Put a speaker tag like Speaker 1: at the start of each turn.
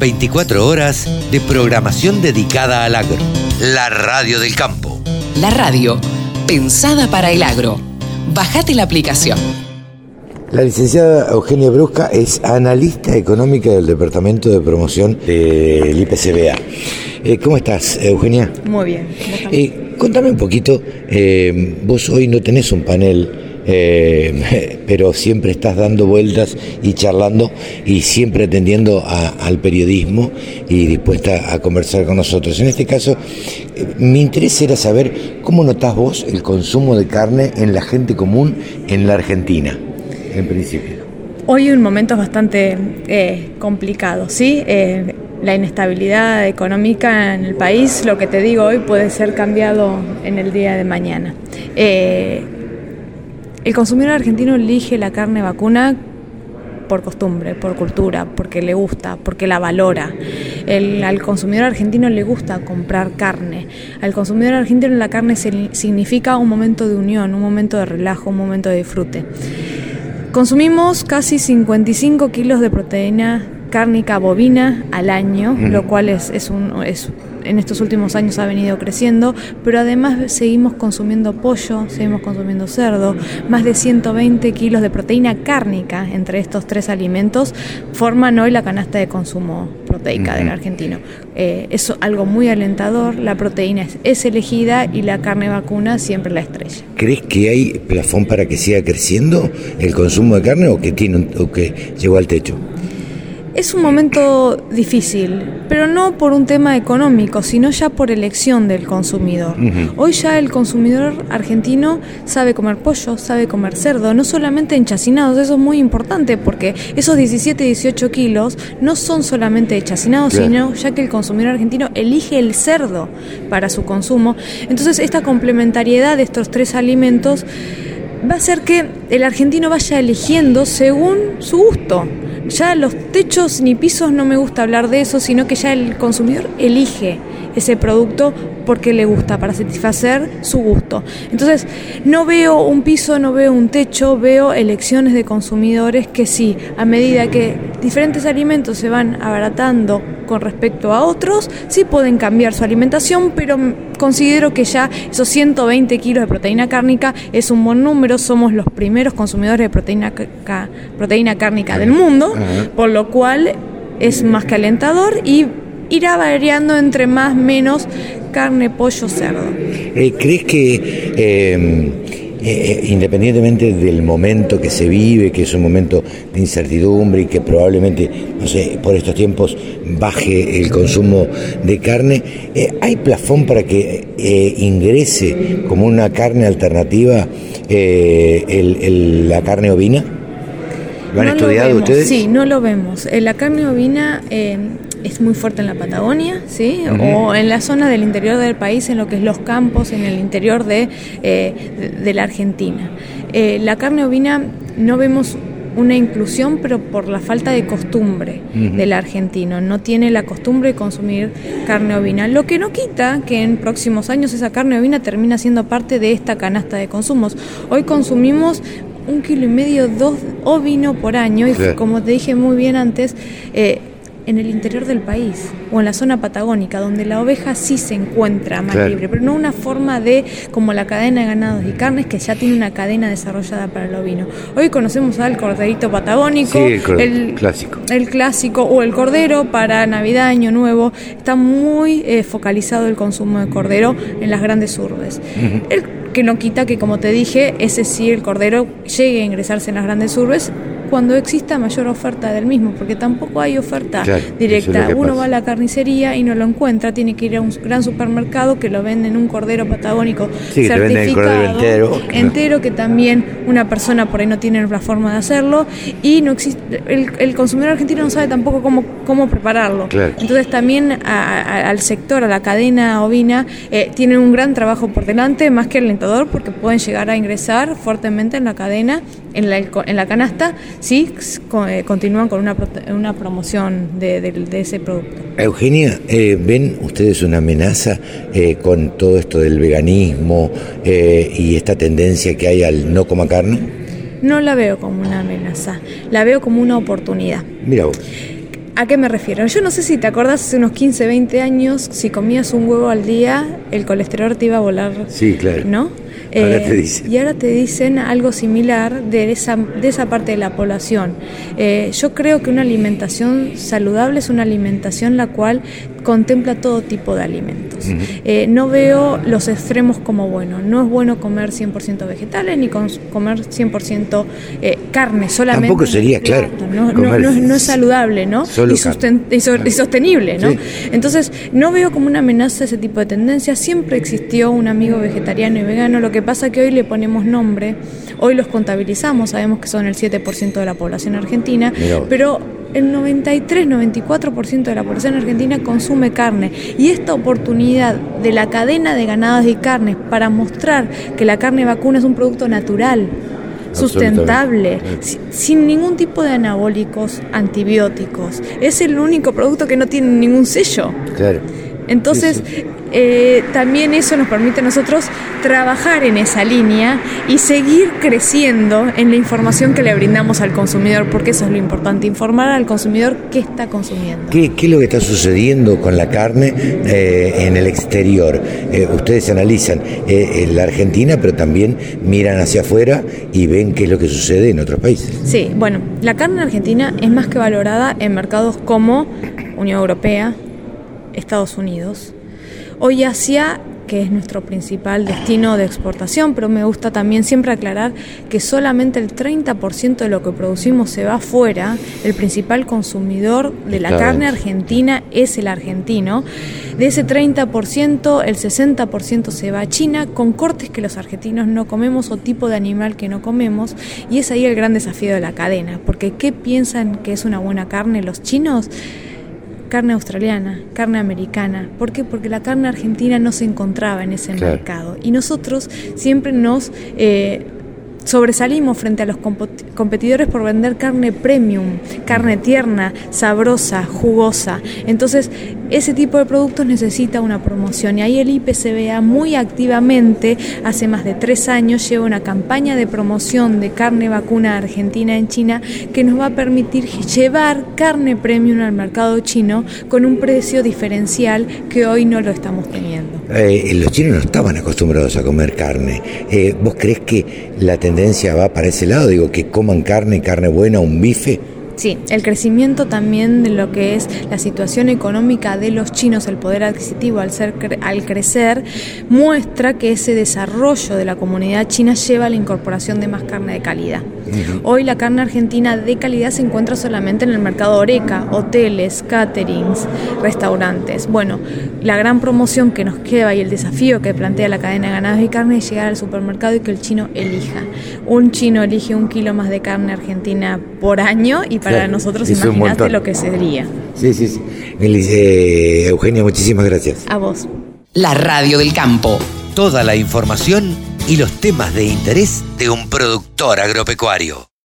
Speaker 1: 24 horas de programación dedicada al agro. La radio del campo.
Speaker 2: La radio, pensada para el agro. Bajate la aplicación.
Speaker 3: La licenciada Eugenia Brusca es analista económica del Departamento de Promoción del IPCBA. Eh, ¿Cómo estás, Eugenia?
Speaker 4: Muy bien.
Speaker 3: Eh, contame un poquito, eh, vos hoy no tenés un panel eh, pero siempre estás dando vueltas y charlando y siempre atendiendo al periodismo y dispuesta a conversar con nosotros. En este caso, eh, mi interés era saber cómo notás vos el consumo de carne en la gente común en la Argentina, en principio.
Speaker 4: Hoy un momento bastante eh, complicado, ¿sí? la inestabilidad económica en el país, lo que te digo hoy puede ser cambiado en el día de mañana. El consumidor argentino elige la carne vacuna por costumbre, por cultura, porque le gusta, porque la valora. al consumidor argentino le gusta comprar carne. Al consumidor argentino la carne significa un momento de unión, un momento de relajo, un momento de disfrute. Consumimos casi 55 kilos de proteína cárnica bovina al año, lo cual es, es, un, es en estos últimos años ha venido creciendo, pero además seguimos consumiendo pollo, seguimos consumiendo cerdo, más de 120 kilos de proteína cárnica entre estos tres alimentos forman hoy la canasta de consumo proteica del argentino. Eh, es algo muy alentador, la proteína es, elegida y la carne vacuna siempre la estrella.
Speaker 3: ¿Crees que hay plafón para que siga creciendo el consumo de carne o que, tiene, o que llegó al techo?
Speaker 4: Es un momento difícil, pero no por un tema económico, sino ya por elección del consumidor. Hoy ya el consumidor argentino sabe comer pollo, sabe comer cerdo, no solamente enchacinados, eso es muy importante porque esos 17, 18 kilos no son solamente enchacinados, sino ya que el consumidor argentino elige el cerdo para su consumo. Entonces esta complementariedad de estos tres alimentos va a hacer que el argentino vaya eligiendo según su gusto. Ya los techos ni pisos no me gusta hablar de eso, sino que ya el consumidor elige ese producto porque le gusta, para satisfacer su gusto. Entonces, no veo un piso, no veo un techo, veo elecciones de consumidores que sí, a medida que diferentes alimentos se van abaratando con respecto a otros, sí pueden cambiar su alimentación, pero considero que ya esos 120 kilos de proteína cárnica es un buen número, somos los primeros consumidores de proteína, proteína cárnica del mundo, por lo cual es más que alentador y irá variando entre más, menos carne, pollo, cerdo.
Speaker 3: Eh, ¿Crees que eh, eh, independientemente del momento que se vive, que es un momento de incertidumbre y que probablemente, no sé, por estos tiempos baje el consumo de carne, ¿hay plafón para que ingrese como una carne alternativa la carne ovina? ¿Lo han estudiado ustedes?
Speaker 4: Sí, no lo vemos. la carne ovina es muy fuerte en la Patagonia, ¿sí? O en la zona del interior del país, en lo que es los campos, en el interior de, eh, de, la Argentina. Eh, la carne ovina no vemos una inclusión, pero por la falta de costumbre del argentino. No tiene la costumbre de consumir carne ovina. Lo que no quita que en próximos años esa carne ovina termina siendo parte de esta canasta de consumos. Hoy consumimos un kilo y medio, dos ovino por año y como te dije muy bien antes, eh, en el interior del país o en la zona patagónica, donde la oveja sí se encuentra más libre, pero no una forma de como la cadena de ganados y carnes que ya tiene una cadena desarrollada para el ovino. Hoy conocemos al corderito patagónico,
Speaker 3: el, clásico.
Speaker 4: El clásico o el cordero para Navidad, Año Nuevo. Está muy eh, focalizado el consumo de cordero en las grandes urbes. el, que no quita que, como te dije, ese sí, el cordero llegue a ingresarse en las grandes urbes cuando exista mayor oferta del mismo, porque tampoco hay oferta directa. Uno va a la carnicería y no lo encuentra, tiene que ir a un gran supermercado que lo venden un cordero patagónico certificado entero, entero, que también una persona por ahí no tiene la forma de hacerlo y no existe el, consumidor argentino no sabe tampoco cómo cómo prepararlo. Entonces también al sector, a la cadena ovina, eh, tienen un gran trabajo por delante, más que alentador, porque pueden llegar a ingresar fuertemente en la cadena, en la, en la canasta, sí eh, continúan con una, una promoción de, ese producto.
Speaker 3: Eugenia, eh, ¿ven ustedes una amenaza eh, con todo esto del veganismo y esta tendencia que hay al no coma carne?
Speaker 4: No la veo como una amenaza, la veo como una oportunidad.
Speaker 3: Mira vos
Speaker 4: ¿A qué me refiero? Yo no sé si te acordás hace unos 15, 20 años, si comías un huevo al día, el colesterol te iba a volar.
Speaker 3: Sí, claro.
Speaker 4: ¿No?
Speaker 3: Ahora te
Speaker 4: Eh,
Speaker 3: dicen.
Speaker 4: Y ahora te dicen algo similar de esa, de esa parte de la población. Eh, yo creo que una alimentación saludable es una alimentación la cual contempla todo tipo de alimentos. Eh, no veo los extremos como bueno. No es bueno comer 100% vegetales ni comer 100% eh, carne solamente.
Speaker 3: Tampoco sería, claro,
Speaker 4: No, no-
Speaker 3: comer
Speaker 4: no es- no es saludable, ¿no?
Speaker 3: solo
Speaker 4: y, susten- y so- y sostenible, ¿no?
Speaker 3: Sí.
Speaker 4: Entonces, no veo como una amenaza ese tipo de tendencias. Siempre existió un amigo vegetariano y vegano. Lo que pasa que hoy le ponemos nombre, hoy los contabilizamos, sabemos que son el 7% de la población argentina, pero el 93-94% de la población argentina consume carne. Y esta oportunidad de la cadena de ganados y carnes para mostrar que la carne vacuna es un producto natural, sustentable, si- sin ningún tipo de anabólicos, antibióticos. Es el único producto que no tiene ningún sello.
Speaker 3: Claro.
Speaker 4: Entonces,
Speaker 3: Sí,
Speaker 4: eh, también eso nos permite a nosotros trabajar en esa línea y seguir creciendo en la información que le brindamos al consumidor, porque eso es lo importante, informar al consumidor qué está consumiendo.
Speaker 3: ¿Qué, qué es lo que está sucediendo con la carne eh, en el exterior? Eh, ustedes analizan en la Argentina, pero también miran hacia afuera y ven qué es lo que sucede en otros países.
Speaker 4: Sí, bueno, la carne argentina es más que valorada en mercados como Unión Europea, Estados Unidos, hoy Asia, que es nuestro principal destino de exportación, pero me gusta también siempre aclarar que solamente el 30% de lo que producimos se va afuera, el principal consumidor de la carne argentina es el argentino. De ese 30%, el 60% se va a China con cortes que los argentinos no comemos o tipo de animal que no comemos. Y es ahí el gran desafío de la cadena. Porque ¿qué piensan que es una buena carne los chinos? Carne australiana, carne americana. ¿Por qué? Porque la carne argentina no se encontraba en ese
Speaker 3: Claro.
Speaker 4: mercado. Y nosotros siempre nos... eh, sobresalimos frente a los competidores por vender carne premium, carne tierna, sabrosa, jugosa. Entonces, ese tipo de productos necesita una promoción y ahí el IPCBA muy activamente, hace más de tres años, lleva una campaña de promoción de carne vacuna argentina en China que nos va a permitir llevar carne premium al mercado chino con un precio diferencial que hoy no lo estamos teniendo.
Speaker 3: Eh, los chinos no estaban acostumbrados a comer carne. Eh, ¿Vos crees que la tendencia va para ese lado? Digo, que coman carne, carne buena, un bife.
Speaker 4: Sí, el crecimiento también de lo que es la situación económica de los chinos, el poder adquisitivo al, ser, al crecer, muestra que ese desarrollo de la comunidad china lleva a la incorporación de más carne de calidad. Hoy la carne argentina de calidad se encuentra solamente en el mercado Oreca, hoteles, caterings, restaurantes. Bueno, la gran promoción que nos lleva y el desafío que plantea la cadena de ganados y carne es llegar al supermercado y que el chino elija. Un chino elige un kilo más de carne argentina por año y para nosotros imagínate lo que sería.
Speaker 3: Sí, sí, sí. Eugenia, muchísimas gracias.
Speaker 4: A vos.
Speaker 2: La radio del campo.
Speaker 1: Toda la información y los temas de interés de un productor agropecuario.